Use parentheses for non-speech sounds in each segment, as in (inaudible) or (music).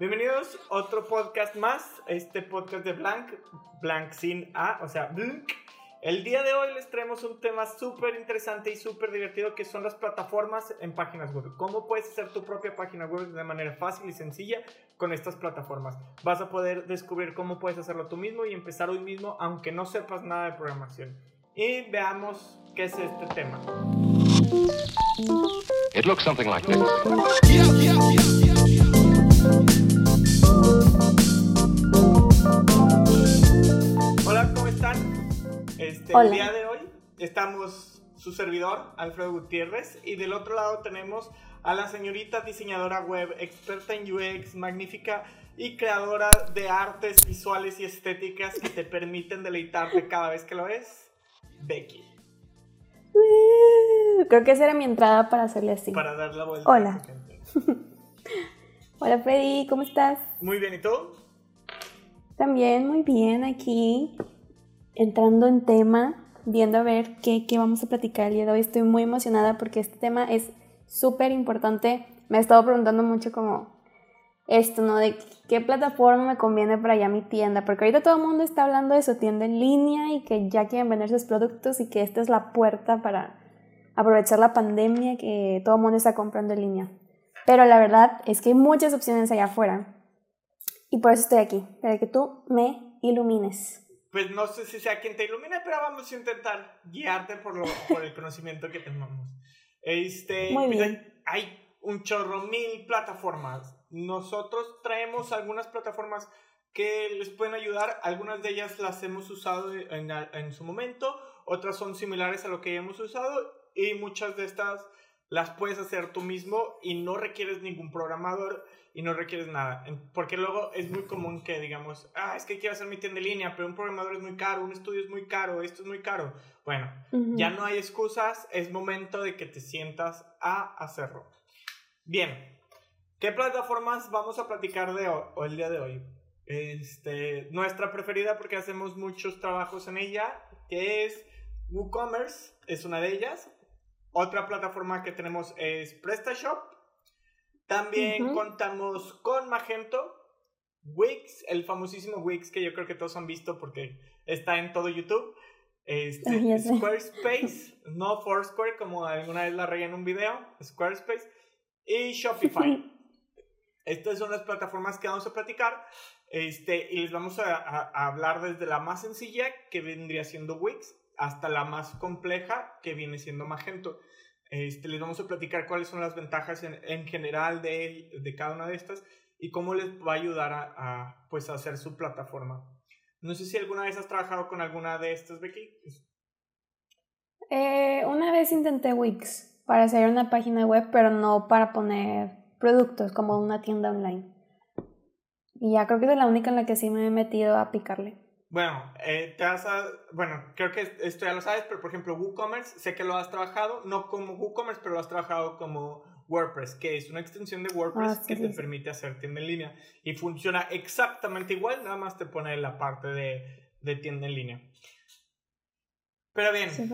Bienvenidos a otro podcast más, este podcast de Blank, Blank sin A, o sea, Blank. El día de hoy les traemos un tema súper interesante y súper divertido que son las plataformas en páginas web. ¿Cómo puedes hacer tu propia página web de manera fácil y sencilla con estas plataformas? Vas a poder descubrir cómo puedes hacerlo tú mismo y empezar hoy mismo aunque no sepas nada de programación. Y veamos qué es este tema. It looks something like this. Hola, Este, Hola. El día de hoy estamos su servidor, Alfredo Gutiérrez, y del otro lado tenemos a la señorita diseñadora web, experta en UX, magnífica y creadora de artes visuales y estéticas que te permiten deleitarte cada vez que lo ves, Becky, Creo que esa era mi entrada para hacerle así. para dar la vuelta. Hola. (laughs) Hola Freddy, ¿cómo estás? Muy bien, ¿y tú? También muy bien aquí, entrando en tema, viendo a ver qué, qué vamos a platicar el día de hoy. Estoy muy emocionada porque este tema es súper importante. Me he estado preguntando mucho como esto, ¿no? De qué plataforma me conviene para ya mi tienda, porque ahorita todo el mundo está hablando de su tienda en línea y que ya quieren vender sus productos y que esta es la puerta para aprovechar la pandemia que todo el mundo está comprando en línea. Pero la verdad es que hay muchas opciones allá afuera. Y por eso estoy aquí, para que tú me ilumines. Pues no sé si sea quien te ilumine, pero vamos a intentar guiarte por, lo, por el conocimiento que tenemos. Este, Muy pues bien. Hay, hay un chorro mil plataformas. Nosotros traemos algunas plataformas que les pueden ayudar. Algunas de ellas las hemos usado en, en su momento, otras son similares a lo que ya hemos usado y muchas de estas las puedes hacer tú mismo y no requieres ningún programador y no requieres nada. Porque luego es muy común que digamos, ah, es que quiero hacer mi tienda en línea, pero un programador es muy caro, un estudio es muy caro, esto es muy caro. Bueno, ya no hay excusas, es momento de que te sientas a hacerlo. Bien, ¿qué plataformas vamos a platicar de hoy, o el día de hoy? Este, nuestra preferida porque hacemos muchos trabajos en ella, que es WooCommerce, es una de ellas. Otra plataforma que tenemos es PrestaShop. También contamos con Magento, Wix, el famosísimo Wix que yo creo que todos han visto porque está en todo YouTube. Este. Squarespace, no Foursquare como alguna vez la regué en un video, Squarespace y Shopify. (laughs) Estas son las plataformas que vamos a platicar este, y les vamos a, a- a hablar desde la más sencilla que vendría siendo Wix hasta la más compleja que viene siendo Magento. Este, les vamos a platicar cuáles son las ventajas en, en general de, de cada una de estas y cómo les va a ayudar a, pues, hacer su plataforma. No sé si alguna vez has trabajado con alguna de estas, Becky. Eh, una vez intenté Wix para hacer una página web, pero no para poner productos como una tienda online. Y ya creo que es la única en la que sí me he metido a picarle. Bueno, eh, te vas a, bueno, creo que esto ya lo sabes, pero por ejemplo WooCommerce, sé que lo has trabajado, no como WooCommerce, pero lo has trabajado como WordPress, que es una extensión de WordPress Ah, sí, que sí, te permite hacer tienda en línea y funciona exactamente igual, nada más te pone la parte de, de tienda en línea. Pero bien, Sí,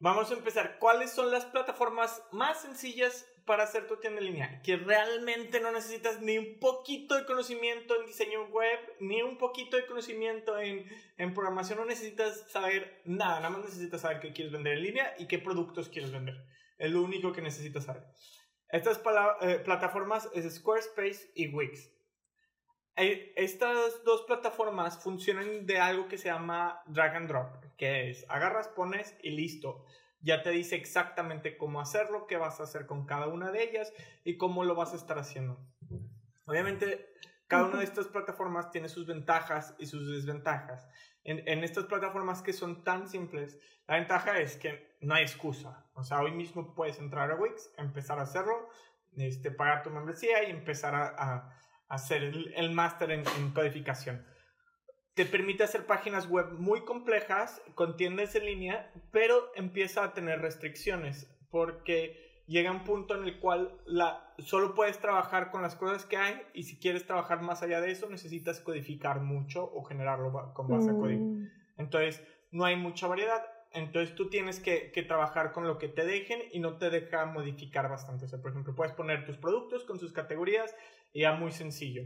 Vamos a empezar. ¿Cuáles son las plataformas más sencillas para hacer tu tienda en línea? Que realmente no necesitas ni un poquito de conocimiento en diseño web, ni un poquito de conocimiento en, en programación. No necesitas saber nada. Nada más necesitas saber qué quieres vender en línea y qué productos quieres vender. Es lo único que necesitas saber. Estas eh, plataformas es Squarespace y Wix. Eh, Estas dos plataformas funcionan de algo que se llama drag and drop, que es agarras, pones y listo. Ya te dice exactamente cómo hacerlo, qué vas a hacer con cada una de ellas y cómo lo vas a estar haciendo. Obviamente, cada una de estas plataformas tiene sus ventajas y sus desventajas. En, en estas plataformas que son tan simples, la ventaja es que no hay excusa. O sea, hoy mismo puedes entrar a Wix, empezar a hacerlo, este, pagar tu membresía y empezar a, a- a hacer el, el máster en, en codificación. Te permite hacer páginas web muy complejas con tiendas en línea, pero empieza a tener restricciones porque llega un punto en el cual la, solo puedes trabajar con las cosas que hay y si quieres trabajar más allá de eso necesitas codificar mucho o generarlo con base a código. mm, Entonces, no hay mucha variedad. Entonces, tú tienes que, que trabajar con lo que te dejen y no te deja modificar bastante. O sea, por ejemplo, puedes poner tus productos con sus categorías y ya muy sencillo.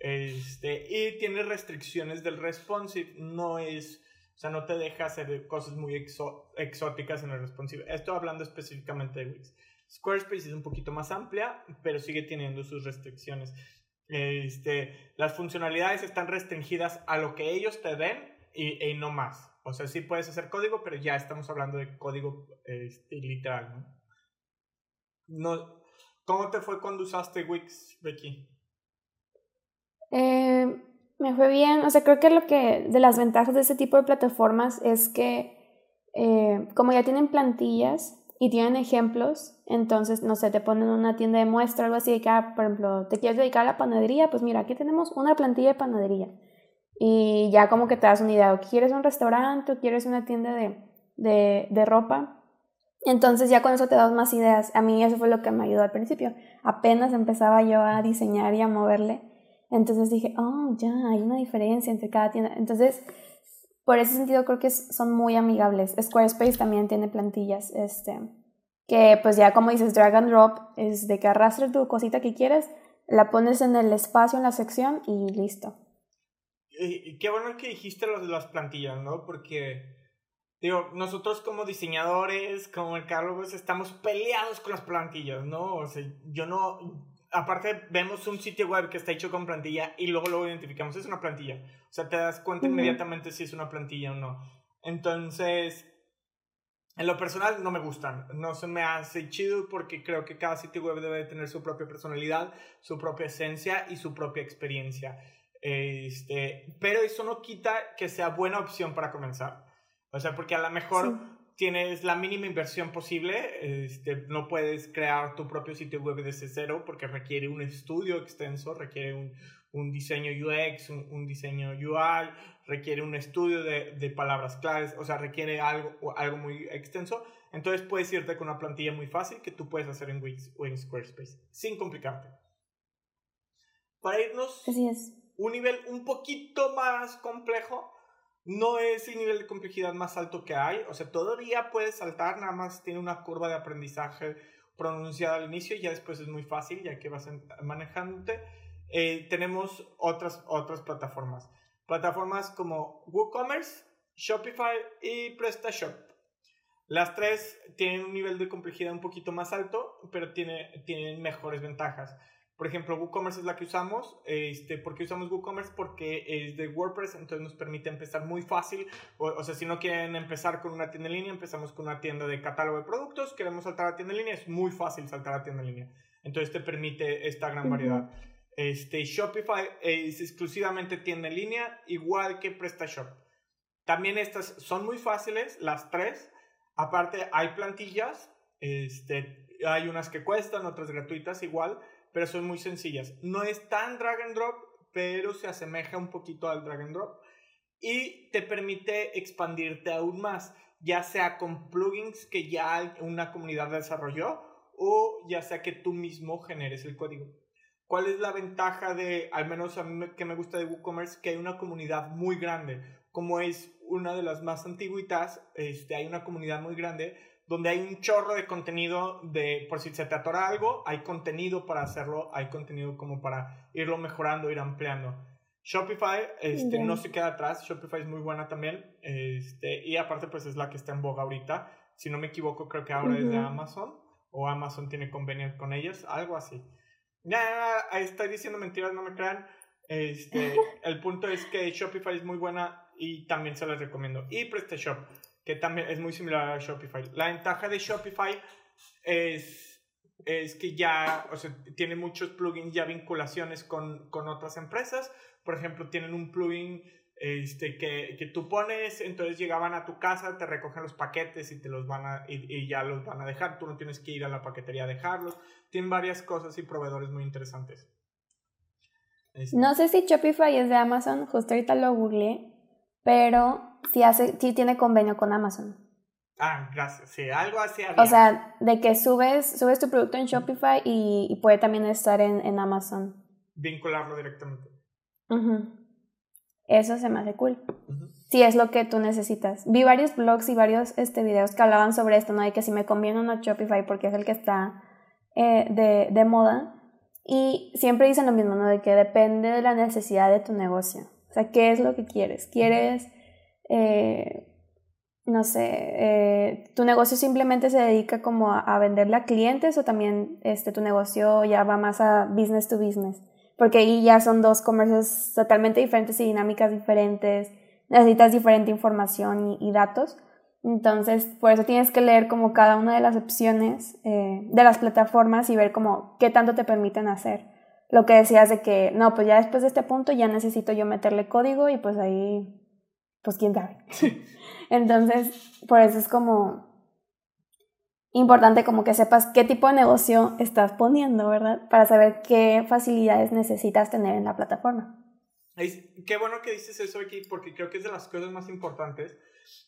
Este, y tiene restricciones del responsive, no es, o sea, no te deja hacer cosas muy exóticas en el responsive. Estoy hablando específicamente de Wix. Squarespace es un poquito más amplia, pero sigue teniendo sus restricciones. Este, las funcionalidades están restringidas a lo que ellos te den y, no más. O sea, sí puedes hacer código, pero ya estamos hablando de código este, literal, no ¿Cómo te fue cuando usaste Wix, Becky? Eh, me fue bien, o sea, creo que lo que de las ventajas de este tipo de plataformas es que eh, como ya tienen plantillas y tienen ejemplos, entonces, no sé, te ponen una tienda de muestra, algo así, de que, ah, por ejemplo, te quieres dedicar a la panadería, pues mira, aquí tenemos una plantilla de panadería. Y ya como que te das una idea, o quieres un restaurante o quieres una tienda de, de, de ropa. Entonces ya con eso te das más ideas. A mí eso fue lo que me ayudó al principio. Apenas empezaba yo a diseñar y a moverle entonces dije, oh, ya, hay una diferencia entre cada tienda. Entonces, por ese sentido creo que son muy amigables. Squarespace también tiene plantillas, este, que pues ya como dices, drag and drop, es de que arrastres tu cosita que quieres, la pones en el espacio, en la sección y listo. Qué bueno que dijiste lo de las plantillas, ¿no? Porque, digo, nosotros como diseñadores, como mercadólogos, estamos peleados con las plantillas, ¿no? O sea, yo no, aparte vemos un sitio web que está hecho con plantilla y luego lo identificamos, es una plantilla. O sea, te das cuenta inmediatamente si es una plantilla o no. Entonces, en lo personal no me gustan, no se me hace chido porque creo que cada sitio web debe tener su propia personalidad, su propia esencia y su propia experiencia. Este, pero eso no quita que sea buena opción para comenzar. O sea, porque a lo mejor tienes la mínima inversión posible, este, no puedes crear tu propio sitio web desde cero porque requiere un estudio extenso, requiere un, un diseño UX, un, diseño UI, requiere un estudio de, de, palabras claves, o sea, requiere algo, algo muy extenso. Entonces puedes irte con una plantilla muy fácil que tú puedes hacer en Wix o en Squarespace, sin complicarte. Para irnos Así es. un nivel un poquito más complejo, no es el nivel de complejidad más alto que hay, o sea, todavía puedes saltar, nada más tiene una curva de aprendizaje pronunciada al inicio y ya después es muy fácil, ya que vas manejándote. Eh, tenemos otras, otras plataformas, plataformas como WooCommerce, Shopify y PrestaShop. Las tres tienen un nivel de complejidad un poquito más alto, pero tiene, tienen mejores ventajas. Por ejemplo, WooCommerce es la que usamos. Este, ¿Por qué usamos WooCommerce? Porque es de WordPress, entonces nos permite empezar muy fácil. O, sea, si no quieren empezar con una tienda en línea, empezamos con una tienda de catálogo de productos. Queremos saltar a tienda en línea, es muy fácil saltar a tienda en línea. Entonces te permite esta gran variedad. Este, Shopify es exclusivamente tienda en línea, igual que PrestaShop. También estas son muy fáciles, las tres. Aparte, hay plantillas. Este, hay unas que cuestan, otras gratuitas igual pero son muy sencillas. No es tan drag and drop, pero se asemeja un poquito al drag and drop y te permite expandirte aún más, ya sea con plugins que ya una comunidad desarrolló o ya sea que tú mismo generes el código. ¿Cuál es la ventaja de, al menos a mí que me gusta de WooCommerce, que hay una comunidad muy grande? Como es una de las más antiguitas, este, hay una comunidad muy grande donde hay un chorro de contenido de, por si se te atora algo, hay contenido para hacerlo, hay contenido como para irlo mejorando, ir ampliando. Shopify este, no se queda atrás, Shopify es muy buena también, este, y aparte pues es la que está en boga ahorita, si no me equivoco creo que ahora es de Amazon, o Amazon tiene convenio con ellos, algo así. Ya, estoy diciendo mentiras, no me crean. Este, (laughs) el punto es que Shopify es muy buena y también se las recomiendo. Y PrestaShop que también es muy similar a Shopify. La ventaja de Shopify es, es que ya, o sea, tiene muchos plugins, ya vinculaciones con, con otras empresas. Por ejemplo, tienen un plugin este, que, que, tú pones, entonces llegaban a tu casa, te recogen los paquetes y te los van a, y, ya los van a dejar. Tú no tienes que ir a la paquetería a dejarlos. Tienen varias cosas y proveedores muy interesantes. No sé si Shopify es de Amazon, justo ahorita lo googleé, pero sí, hace, sí tiene convenio con Amazon. Ah, gracias. Sí, algo así O sea, de que subes, subes tu producto en Shopify y, puede también estar en, en, Amazon. Vincularlo directamente. Eso se me hace cool. Si es lo que tú necesitas. Vi varios blogs y varios este, videos que hablaban sobre esto, ¿no? De que si me conviene o no Shopify porque es el que está eh, de, de moda. Y siempre dicen lo mismo, ¿no? De que depende de la necesidad de tu negocio. O sea, ¿qué es lo que quieres? ¿Quieres, eh, no sé, eh, tu negocio simplemente se dedica como a, a, venderle a clientes o también este, tu negocio ya va más a business to business? Porque ahí ya son dos comercios totalmente diferentes y dinámicas diferentes. Necesitas diferente información y, datos. Entonces, por eso tienes que leer como cada una de las opciones eh, de las plataformas y ver como qué tanto te permiten hacer. Lo que decías de que, no, pues ya después de este punto ya necesito yo meterle código y pues ahí, pues quién sabe. (laughs) Entonces, por eso es como importante como que sepas qué tipo de negocio estás poniendo, ¿verdad? Para saber qué facilidades necesitas tener en la plataforma. Qué bueno que dices eso aquí porque creo que es de las cosas más importantes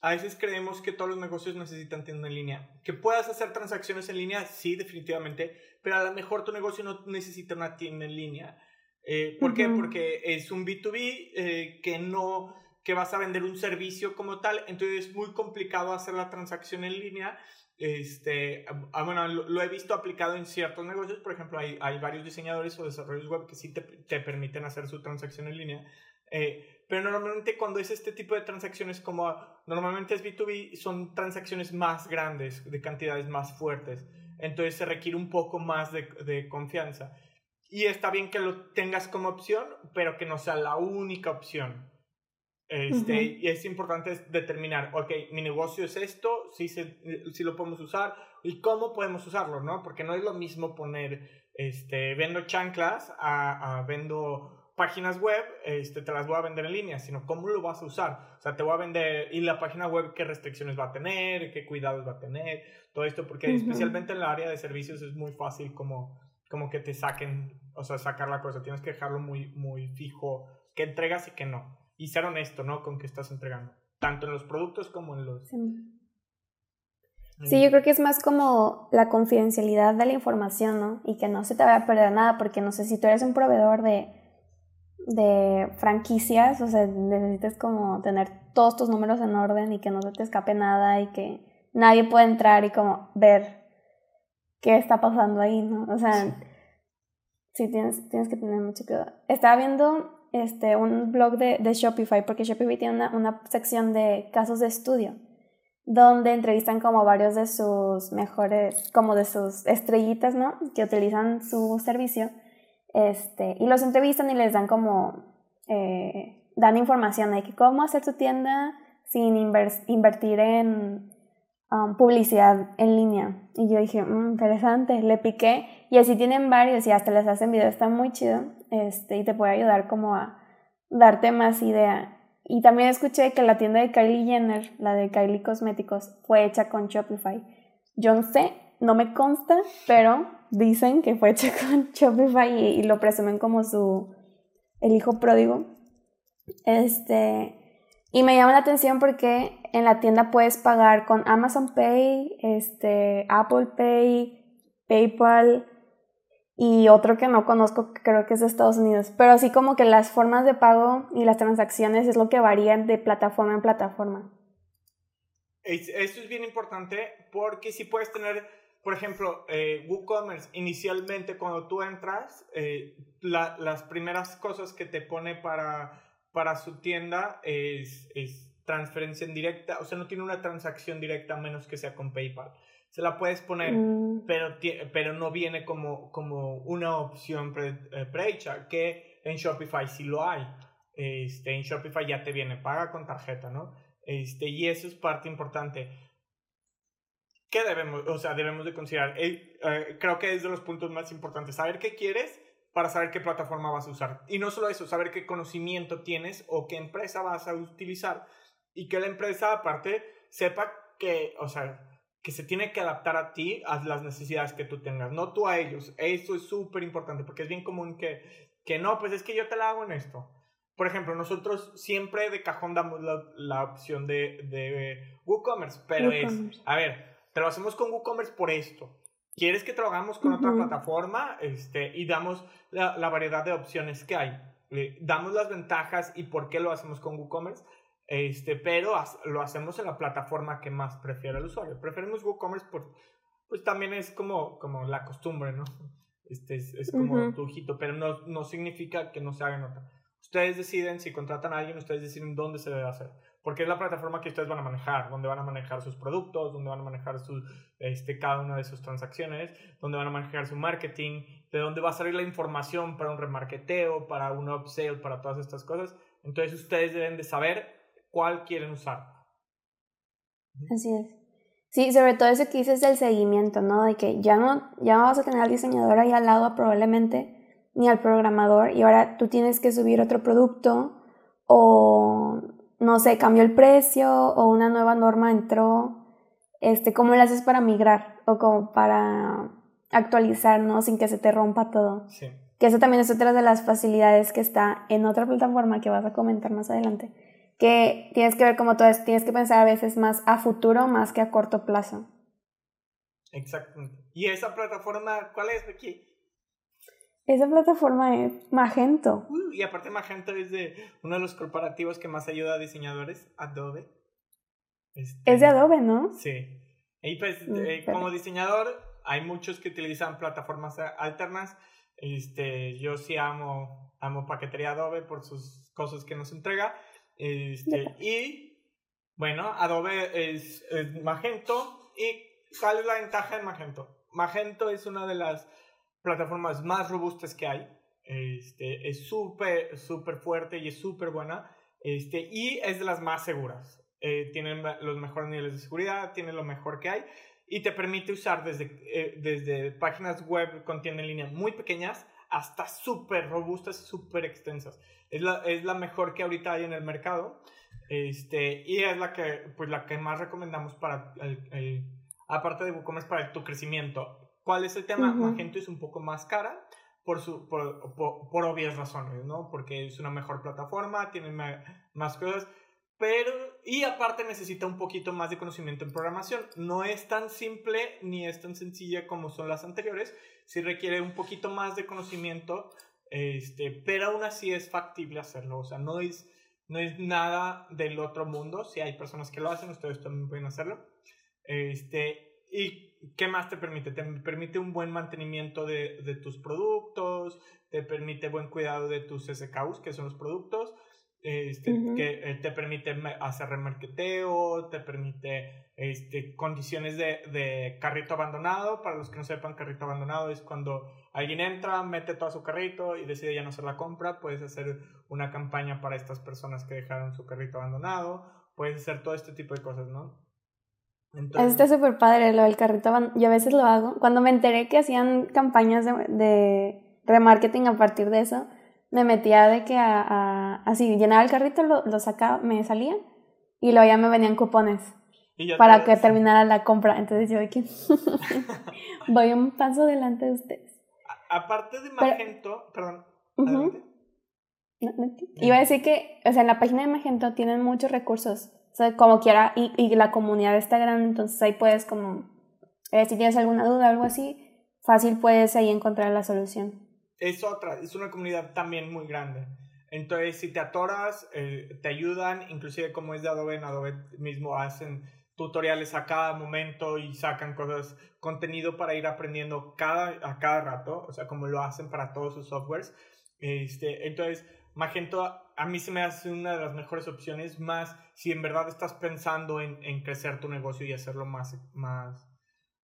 a veces creemos que todos los negocios necesitan tienda en línea. Que puedas hacer transacciones en línea, sí, definitivamente, pero a lo mejor tu negocio no necesita una tienda en línea. Eh, ¿Por qué? Porque es un B2B eh, que no que vas a vender un servicio como tal, entonces es muy complicado hacer la transacción en línea. Este, ah, bueno, lo, he visto aplicado en ciertos negocios, por ejemplo, hay, hay varios diseñadores o desarrolladores web que sí te, te permiten hacer su transacción en línea. Eh, pero normalmente cuando es este tipo de transacciones como normalmente es B2B, son transacciones más grandes, de cantidades más fuertes. Entonces se requiere un poco más de, de confianza. Y está bien que lo tengas como opción, pero que no sea la única opción. Este, Y es importante determinar, ok, mi negocio es esto, si, si lo podemos usar y cómo podemos usarlo, ¿no? Porque no es lo mismo poner, este, vendo chanclas a, a vendo páginas web, este, te las voy a vender en línea, sino cómo lo vas a usar. O sea, te voy a vender y la página web qué restricciones va a tener, qué cuidados va a tener, todo esto, porque especialmente en la área de servicios es muy fácil como, como que te saquen, o sea, sacar la cosa. Tienes que dejarlo muy, muy fijo, que entregas y que no. Y ser honesto, ¿no? Con qué estás entregando, tanto en los productos como en los... Sí. yo creo que es más como la confidencialidad de la información, ¿no? Y que no se te vaya a perder nada, porque no sé si tú eres un proveedor de de franquicias, o sea, necesitas como tener todos tus números en orden y que no se te escape nada y que nadie pueda entrar y como ver qué está pasando ahí, ¿no? O sea, sí, tienes, tienes que tener mucho cuidado. Estaba viendo este, un blog de, de Shopify, porque Shopify tiene una, una sección de casos de estudio, donde entrevistan como varios de sus mejores, como de sus estrellitas, ¿no? Que utilizan su servicio este, y los entrevistan y les dan como, eh, dan información de que cómo hacer su tienda sin invertir en um, publicidad en línea. Y yo dije, mm, interesante, le piqué y así tienen varios y hasta les hacen videos, está muy chido este, y te puede ayudar como a darte más idea. Y también escuché que la tienda de Kylie Jenner, la de Kylie Cosméticos, fue hecha con Shopify. Yo no sé, no me consta, pero dicen que fue hecho (laughs) con Shopify y, lo presumen como su el hijo pródigo. Este, y me llama la atención porque en la tienda puedes pagar con Amazon Pay, este, Apple Pay, PayPal y otro que no conozco, creo que es de Estados Unidos. Pero así como que las formas de pago y las transacciones es lo que varían de plataforma en plataforma. Esto es bien importante porque si puedes tener por ejemplo, eh, WooCommerce, inicialmente cuando tú entras, eh, las primeras cosas que te pone para, para su tienda es, es, transferencia en directa, o sea, no tiene una transacción directa a menos que sea con PayPal. Se la puedes poner, mm. pero, pero no viene como, como una opción pre, eh, prehecha, que en Shopify sí lo hay. Este, en Shopify ya te viene paga con tarjeta, ¿no? Este, y eso es parte importante ¿qué debemos, o sea, debemos de considerar? Eh, eh, creo que es de los puntos más importantes, saber qué quieres para saber qué plataforma vas a usar. Y no solo eso, saber qué conocimiento tienes o qué empresa vas a utilizar y que la empresa aparte sepa que, o sea, que se tiene que adaptar a ti, a las necesidades que tú tengas, no tú a ellos. Eso es súper importante porque es bien común que, que no, pues es que yo te la hago en esto. Por ejemplo, nosotros siempre de cajón damos la, la opción de, de WooCommerce, pero es, a ver, te lo hacemos con WooCommerce por esto. ¿Quieres que trabajamos con otra plataforma? Este, y damos la, la, variedad de opciones que hay. damos las ventajas y por qué lo hacemos con WooCommerce. Este, pero lo hacemos en la plataforma que más prefiere el usuario. Preferimos WooCommerce por, pues también es como, como la costumbre, ¿no? Este es, como tu ojito, pero no, no significa que no se haga nota. Ustedes deciden si contratan a alguien, ustedes deciden dónde se debe hacer porque es la plataforma que ustedes van a manejar, donde van a manejar sus productos, donde van a manejar su, este, cada una de sus transacciones, donde van a manejar su marketing, de dónde va a salir la información para un remarketeo, para un upsell, para todas estas cosas. Entonces ustedes deben de saber cuál quieren usar. Así es. Sí, sobre todo eso que dices del seguimiento, ¿no? De que ya no, ya no vas a tener al diseñador ahí al lado probablemente, ni al programador, y ahora tú tienes que subir otro producto o no sé, cambió el precio o una nueva norma entró, este, ¿cómo lo haces para migrar o como para actualizar, ¿no? Sin que se te rompa todo. Sí. Que eso también es otra de las facilidades que está en otra plataforma que vas a comentar más adelante. Que tienes que ver como todo esto, tienes que pensar a veces más a futuro más que a corto plazo. Exactamente. ¿Y esa plataforma cuál es, aquí? Esa plataforma es Magento. Uh, y aparte Magento es de uno de los corporativos que más ayuda a diseñadores, Adobe. Este, es de Adobe, ¿no? Sí. Y pues mm, eh, como diseñador hay muchos que utilizan plataformas alternas. Este, yo sí amo, amo paquetería Adobe por sus cosas que nos entrega. Este, y bueno, Adobe es, es Magento. ¿Y cuál es la ventaja de Magento? Magento es una de las plataformas más robustas que hay. Este, es súper, súper fuerte y es súper buena. Este, y es de las más seguras. Eh, tienen los mejores niveles de seguridad, tiene lo mejor que hay y te permite usar desde, eh, desde páginas web con tienda en línea muy pequeñas hasta súper robustas y súper extensas. Es la, es la mejor que ahorita hay en el mercado este, y es la que, pues, la que más recomendamos para el, aparte de WooCommerce para tu crecimiento. ¿Cuál es el tema? Magento es un poco más cara por, su, por, por, obvias razones, ¿no? Porque es una mejor plataforma, tiene más cosas, pero, y aparte necesita un poquito más de conocimiento en programación. No es tan simple ni es tan sencilla como son las anteriores, sí requiere un poquito más de conocimiento, este, pero aún así es factible hacerlo, o sea, no es, no es nada del otro mundo, si hay personas que lo hacen, ustedes también pueden hacerlo. Este, ¿Y qué más te permite? Te permite un buen mantenimiento de, de, tus productos, te permite buen cuidado de tus SKUs, que son los productos, este, que eh, te permite hacer remarketeo, te permite este, condiciones de, de, carrito abandonado. Para los que no sepan, carrito abandonado es cuando alguien entra, mete todo su carrito y decide ya no hacer la compra. Puedes hacer una campaña para estas personas que dejaron su carrito abandonado. Puedes hacer todo este tipo de cosas, ¿no? Entonces... Está súper padre lo del carrito. Yo a veces lo hago. Cuando me enteré que hacían campañas de, de remarketing a partir de eso, me metía de que a, así llenaba el carrito, lo, lo, sacaba, me salía y luego ya me venían cupones para que terminara la compra. Entonces yo que (laughs) voy un paso delante de ustedes. aparte de Magento, perdón. Iba a decir que, o sea, en la página de Magento tienen muchos recursos o sea, como quiera, y, y la comunidad está grande, entonces ahí puedes como, eh, si tienes alguna duda o algo así, fácil puedes ahí encontrar la solución. Es otra, es una comunidad también muy grande. Entonces, si te atoras, eh, te ayudan, inclusive como es de Adobe, en Adobe mismo hacen tutoriales a cada momento y sacan cosas, contenido para ir aprendiendo cada, a cada rato, o sea, como lo hacen para todos sus softwares. Este, entonces, Magento a mí se me hace una de las mejores opciones, más si en verdad estás pensando en, en crecer tu negocio y hacerlo más, más,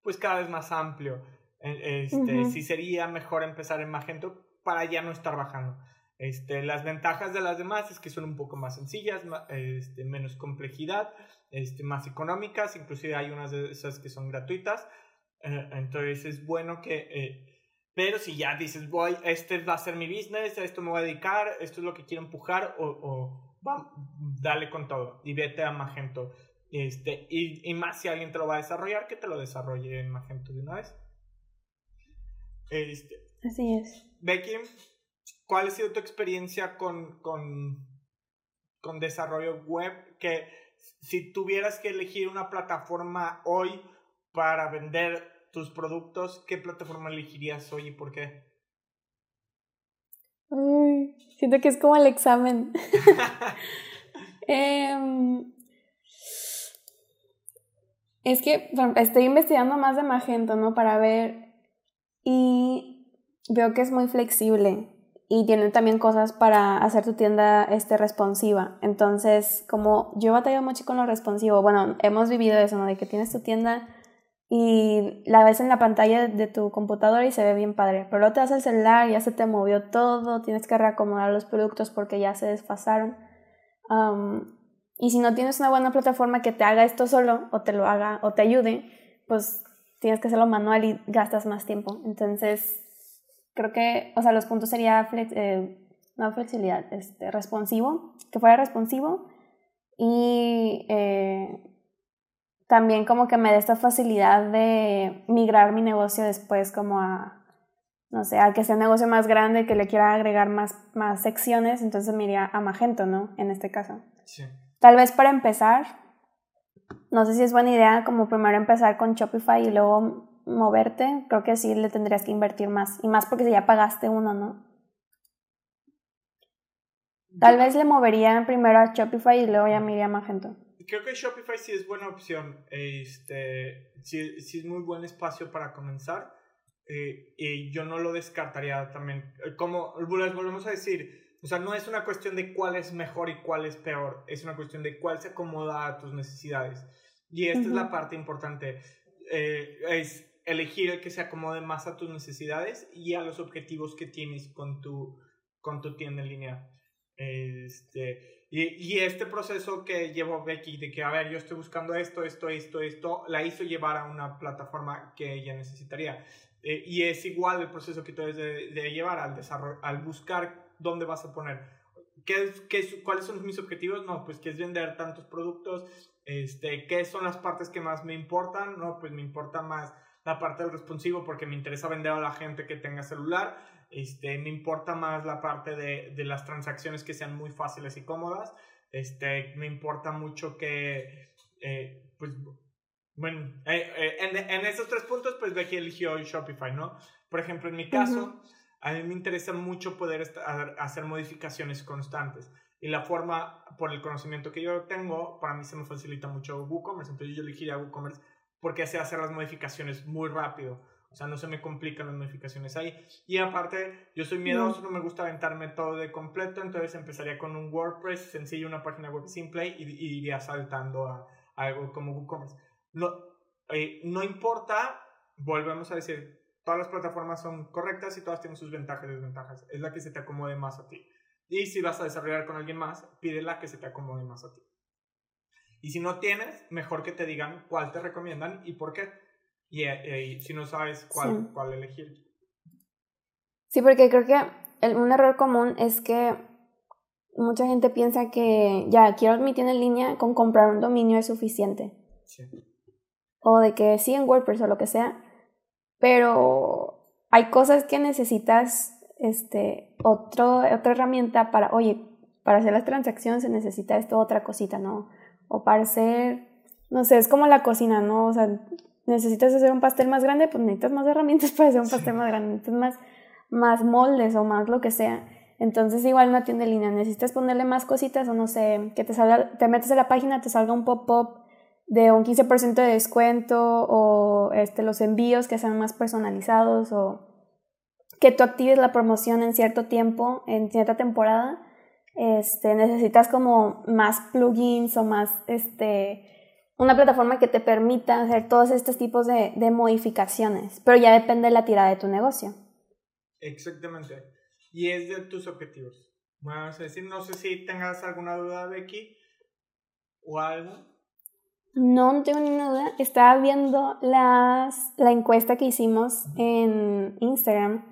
pues cada vez más amplio. E, este, Sí sería mejor empezar en Magento para ya no estar bajando. Este, las ventajas de las demás es que son un poco más sencillas, este, menos complejidad, este, más económicas, inclusive hay unas de esas que son gratuitas. Eh, entonces es bueno que... Eh, pero si ya dices, voy, este va a ser mi business, a esto me voy a dedicar, esto es lo que quiero empujar, o, o va, dale con todo y vete a Magento. Este, y, y, más si alguien te lo va a desarrollar, que te lo desarrolle en Magento de una vez. Este, Así es. Becky, ¿cuál ha sido tu experiencia con, con, con desarrollo web? Que si tuvieras que elegir una plataforma hoy para vender tus productos, ¿qué plataforma elegirías hoy y por qué? Uy, siento que es como el examen. (laughs) Em, es que estoy investigando más de Magento, ¿no? Para ver. Y veo que es muy flexible y tiene también cosas para hacer tu tienda este, responsiva. Entonces, como yo batallo mucho con lo responsivo, bueno, hemos vivido eso, ¿no? De que tienes tu tienda y la ves en la pantalla de tu computadora y se ve bien padre, pero luego te das el celular, ya se te movió todo, tienes que reacomodar los productos porque ya se desfasaron. y si no tienes una buena plataforma que te haga esto solo o te lo haga o te ayude, pues tienes que hacerlo manual y gastas más tiempo. Entonces, creo que, o sea, los puntos sería eh, no flexibilidad, este, responsivo, que fuera responsivo y eh, también como que me dé esta facilidad de migrar mi negocio después como a, no sé, a que sea un negocio más grande, que le quiera agregar más, más secciones, entonces me iría a Magento, ¿no? En este caso. Sí. Tal vez para empezar, no sé si es buena idea como primero empezar con Shopify y luego moverte, creo que sí le tendrías que invertir más. Y más porque ya pagaste uno, ¿no? Tal vez le movería primero a Shopify y luego ya me iría a Magento. Creo que Shopify sí es buena opción. Este, sí, sí es muy buen espacio para comenzar. Eh, y yo no lo descartaría también. Como les volvemos a decir, o sea, no es una cuestión de cuál es mejor y cuál es peor. Es una cuestión de cuál se acomoda a tus necesidades. Y esta es la parte importante. Eh, es elegir el que se acomode más a tus necesidades y a los objetivos que tienes con tu, con tu tienda en línea. Este, y, y, este proceso que llevó Becky de que, a ver, yo estoy buscando esto, esto, esto, esto, la hizo llevar a una plataforma que ella necesitaría. Eh, y es igual el proceso que tú debes de, llevar al, desarrollo, al buscar dónde vas a poner. ¿Qué, qué, ¿Cuáles son mis objetivos? No, pues que es vender tantos productos. Este, ¿Qué son las partes que más me importan? No, pues me importa más la parte del responsivo porque me interesa vender a la gente que tenga celular. Este, me importa más la parte de, de las transacciones que sean muy fáciles y cómodas. Este, me importa mucho que, eh, pues, bueno, eh, eh, en, en, esos tres puntos, pues Becky eligió Shopify, ¿no? Por ejemplo, en mi caso, a mí me interesa mucho poder hacer modificaciones constantes. Y la forma, por el conocimiento que yo tengo, para mí se me facilita mucho WooCommerce. Entonces yo elegiría WooCommerce porque hace hacer las modificaciones muy rápido. O sea, no se me complican las modificaciones ahí. Y aparte, yo soy miedoso, no me gusta aventarme todo de completo, entonces empezaría con un WordPress sencillo, una página web simple y, iría saltando a, algo como WooCommerce. No, eh, no importa, volvemos a decir, todas las plataformas son correctas y todas tienen sus ventajas y desventajas. Es la que se te acomode más a ti. Y si vas a desarrollar con alguien más, pídela que se te acomode más a ti. Y si no tienes, mejor que te digan cuál te recomiendan y por qué. Y, eh, si no sabes cuál, cuál elegir. Sí, porque creo que un error común es que mucha gente piensa que ya quiero mi tienda en línea, con comprar un dominio es suficiente. Sí. O de que sí en WordPress o lo que sea. Pero hay cosas que necesitas este, otro, otra herramienta para, oye, para hacer las transacciones se necesita esto, otra cosita, ¿no? O para hacer, no sé, es como la cocina, ¿no? O sea, necesitas hacer un pastel más grande, pues necesitas más herramientas (laughs) para hacer un pastel más grande, necesitas más, más moldes o más lo que sea. Entonces igual una tienda en línea, necesitas ponerle más cositas o no sé, que te salga, te metes a la página, te salga un pop-up de un 15% de descuento o este, los envíos que sean más personalizados o que tú actives la promoción en cierto tiempo, en cierta temporada este, necesitas como más plugins o más, este, una plataforma que te permita hacer todos estos tipos de, de modificaciones, pero ya depende de la tirada de tu negocio. Exactamente. Y es de tus objetivos. Bueno, es decir, no sé si tengas alguna duda, Becky, o algo. No, no tengo ninguna duda. Estaba viendo las, la encuesta que hicimos en Instagram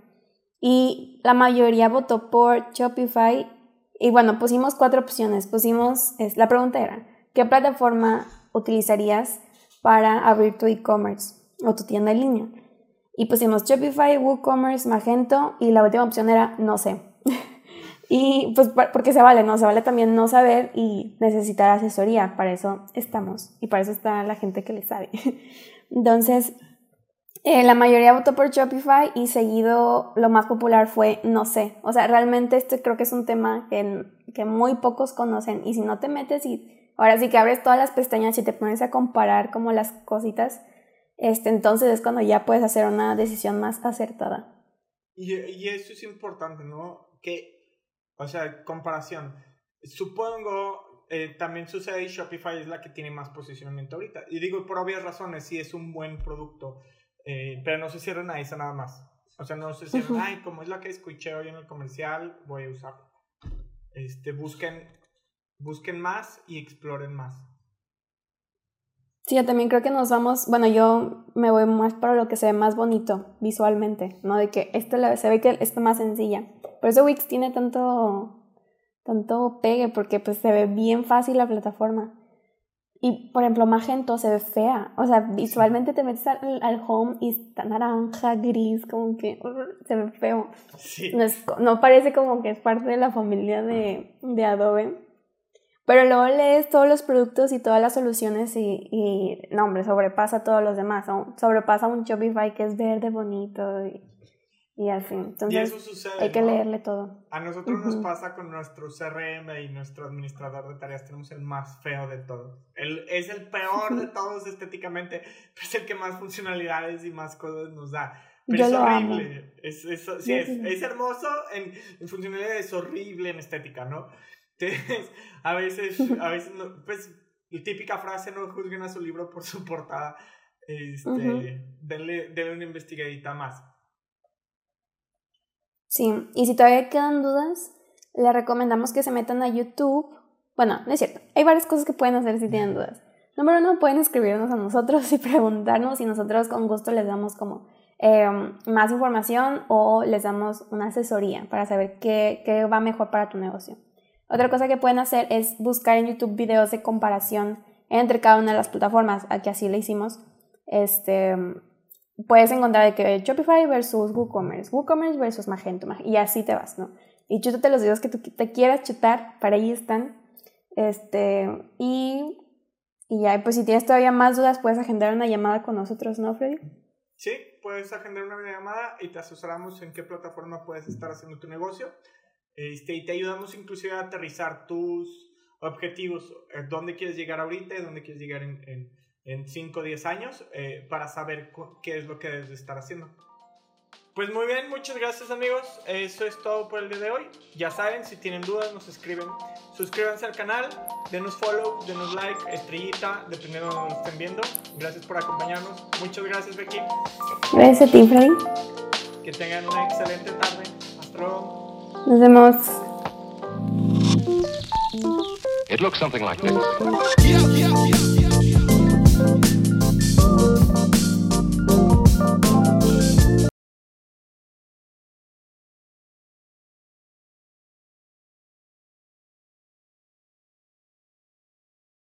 y la mayoría votó por Shopify y bueno, pusimos cuatro opciones. Pusimos, es, la pregunta era, ¿qué plataforma utilizarías para abrir tu e-commerce o tu tienda en línea? Y pusimos Shopify, WooCommerce, Magento y la última opción era no sé. (laughs) y pues porque se vale, ¿no? Se vale también no saber y necesitar asesoría. Para eso estamos y para eso está la gente que le sabe. (laughs) Entonces, eh, la mayoría votó por Shopify y seguido lo más popular fue no sé. O sea, realmente este creo que es un tema que, que muy pocos conocen y si no te metes y ahora sí que abres todas las pestañas y te pones a comparar como las cositas, este, entonces es cuando ya puedes hacer una decisión más acertada. Y, y eso es importante, ¿no? Que, o sea, comparación. Supongo, eh, también sucede y Shopify es la que tiene más posicionamiento ahorita. Y digo, por obvias razones, sí es un buen producto, eh, pero no se cierren a esa nada más. O sea, no se cierren, ay, como es la que escuché hoy en el comercial, voy a usarla. Este, busquen, busquen más y exploren más. Sí, yo también creo que nos vamos, bueno, yo me voy más para lo que se ve más bonito visualmente, ¿no? De que esto se ve que está más sencilla. Por eso Wix tiene tanto, tanto pegue, porque pues se ve bien fácil la plataforma. Y, por ejemplo, Magento se ve fea. O sea, visualmente te metes al, home y está naranja, gris, como que uh, (laughs) se ve feo. No, no, parece como que es parte de la familia de, de Adobe. Pero luego lees todos los productos y todas las soluciones y, y no, hombre, sobrepasa a todos los demás. Sobrepasa un Shopify que es verde, bonito y, y así. Entonces, hay que leerle todo. A nosotros nos pasa con nuestro CRM y nuestro administrador de tareas. Tenemos el más feo de todos. El, es el peor de (laughs) todos estéticamente, pero es el que más funcionalidades y más cosas nos da. Pero es horrible. Es, es, sí, es, es, hermoso en, en funcionalidad, es horrible en estética, ¿no? a veces, a veces pues, la típica frase, no juzguen a su libro por su portada. Este, denle, una investigadita más. Sí, y si todavía quedan dudas, le recomendamos que se metan a YouTube. Bueno, no es cierto. Hay varias cosas que pueden hacer si tienen dudas. Número uno, pueden escribirnos a nosotros y preguntarnos y nosotros con gusto les damos como em, más información o les damos una asesoría para saber qué, qué va mejor para tu negocio. Otra cosa que pueden hacer es buscar en YouTube videos de comparación entre cada una de las plataformas, aquí así le hicimos. Este, puedes encontrar de que Shopify versus WooCommerce, WooCommerce versus Magento, y así te vas, ¿no? Y chútate los videos que tú te quieras chutar, para ahí están. Este, y, y ya, pues si tienes todavía más dudas, puedes agendar una llamada con nosotros, ¿no, Freddy? Sí, puedes agendar una llamada y te asesoramos en qué plataforma puedes estar haciendo tu negocio. Este, y te ayudamos inclusive a aterrizar tus objetivos, eh, dónde quieres llegar ahorita y dónde quieres llegar en, en, 5 o 10 años eh, para saber qué es lo que debes estar haciendo. Pues muy bien, muchas gracias amigos. Eso es todo por el día de hoy. Ya saben, si tienen dudas nos escriben. Suscríbanse al canal, denos follow, denos like, estrellita, dependiendo de donde estén viendo. Gracias por acompañarnos. Muchas gracias Becky. Gracias a ti, Freddy. Que tengan una excelente tarde. Hasta luego. Nos vemos. It looks something like this.